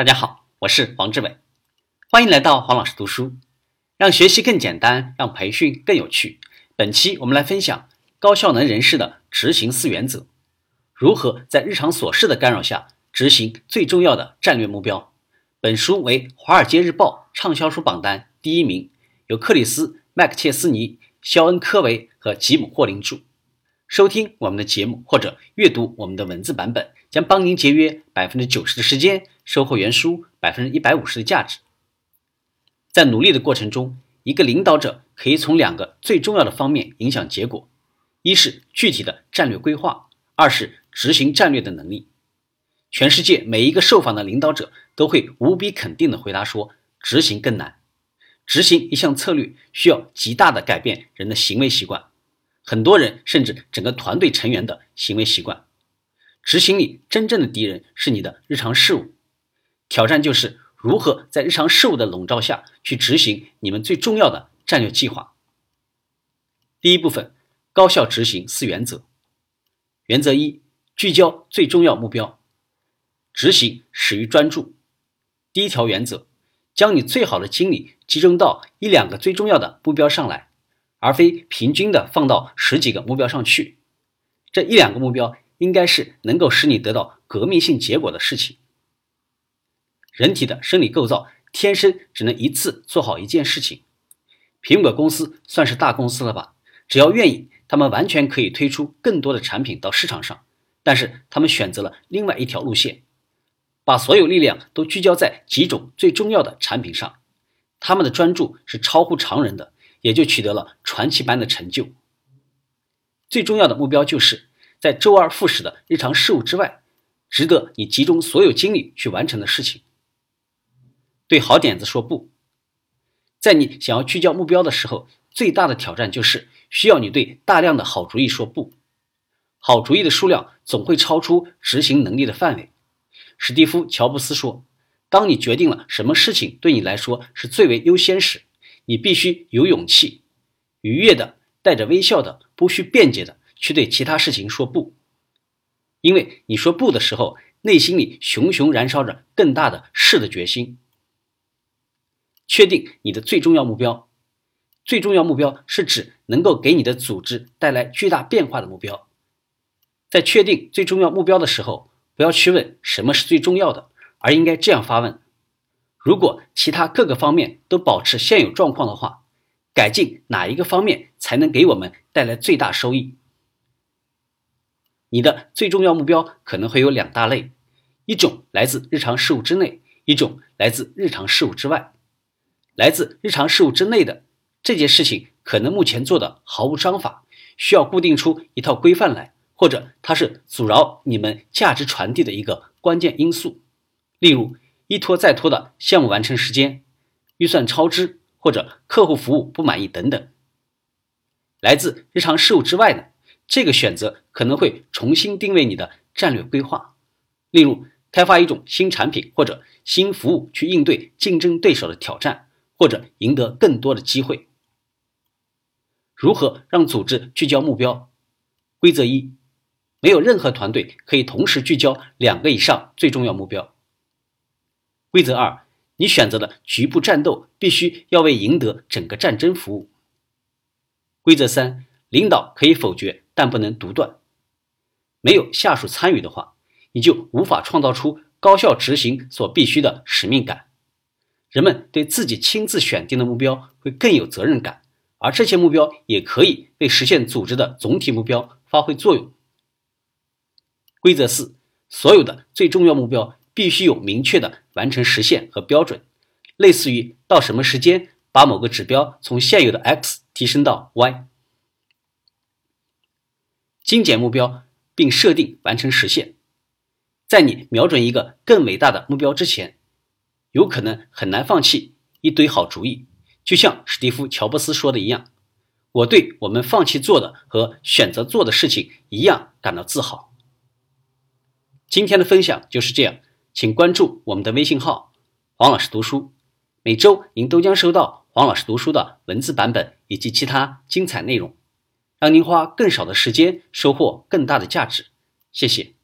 大家好，我是黄志伟，欢迎来到黄老师读书，让学习更简单，让培训更有趣。本期我们来分享高效能人士的执行四原则，如何在日常琐事的干扰下执行最重要的战略目标。本书为《华尔街日报》畅销书榜单第一名，由克里斯·麦克切斯尼、肖恩·科维和吉姆·霍林著。收听我们的节目或者阅读我们的文字版本，将帮您节约百分之九十的时间，收获原书百分之一百五十的价值。在努力的过程中，一个领导者可以从两个最重要的方面影响结果：一是具体的战略规划，二是执行战略的能力。全世界每一个受访的领导者都会无比肯定地回答说：“执行更难。执行一项策略需要极大的改变人的行为习惯。”很多人甚至整个团队成员的行为习惯，执行力真正的敌人是你的日常事务。挑战就是如何在日常事务的笼罩下去执行你们最重要的战略计划。第一部分，高效执行四原则。原则一：聚焦最重要目标，执行始于专注。第一条原则：将你最好的精力集中到一两个最重要的目标上来。而非平均的放到十几个目标上去，这一两个目标应该是能够使你得到革命性结果的事情。人体的生理构造天生只能一次做好一件事情。苹果公司算是大公司了吧？只要愿意，他们完全可以推出更多的产品到市场上。但是他们选择了另外一条路线，把所有力量都聚焦在几种最重要的产品上。他们的专注是超乎常人的。也就取得了传奇般的成就。最重要的目标就是在周而复始的日常事务之外，值得你集中所有精力去完成的事情。对好点子说不。在你想要聚焦目标的时候，最大的挑战就是需要你对大量的好主意说不。好主意的数量总会超出执行能力的范围。史蒂夫·乔布斯说：“当你决定了什么事情对你来说是最为优先时。”你必须有勇气，愉悦的、带着微笑的、不需辩解的去对其他事情说不，因为你说不的时候，内心里熊熊燃烧着更大的是的决心。确定你的最重要目标，最重要目标是指能够给你的组织带来巨大变化的目标。在确定最重要目标的时候，不要去问什么是最重要的，而应该这样发问。如果其他各个方面都保持现有状况的话，改进哪一个方面才能给我们带来最大收益？你的最重要目标可能会有两大类：一种来自日常事务之内，一种来自日常事务之外。来自日常事务之内的这件事情，可能目前做的毫无章法，需要固定出一套规范来，或者它是阻挠你们价值传递的一个关键因素，例如。一拖再拖的项目完成时间、预算超支或者客户服务不满意等等，来自日常事务之外的这个选择可能会重新定位你的战略规划，例如开发一种新产品或者新服务去应对竞争对手的挑战，或者赢得更多的机会。如何让组织聚焦目标？规则一：没有任何团队可以同时聚焦两个以上最重要目标。规则二：你选择的局部战斗必须要为赢得整个战争服务。规则三：领导可以否决，但不能独断。没有下属参与的话，你就无法创造出高效执行所必须的使命感。人们对自己亲自选定的目标会更有责任感，而这些目标也可以为实现组织的总体目标发挥作用。规则四：所有的最重要目标。必须有明确的完成时限和标准，类似于到什么时间把某个指标从现有的 x 提升到 y。精简目标并设定完成时限，在你瞄准一个更伟大的目标之前，有可能很难放弃一堆好主意。就像史蒂夫·乔布斯说的一样：“我对我们放弃做的和选择做的事情一样感到自豪。”今天的分享就是这样。请关注我们的微信号“黄老师读书”，每周您都将收到黄老师读书的文字版本以及其他精彩内容，让您花更少的时间收获更大的价值。谢谢。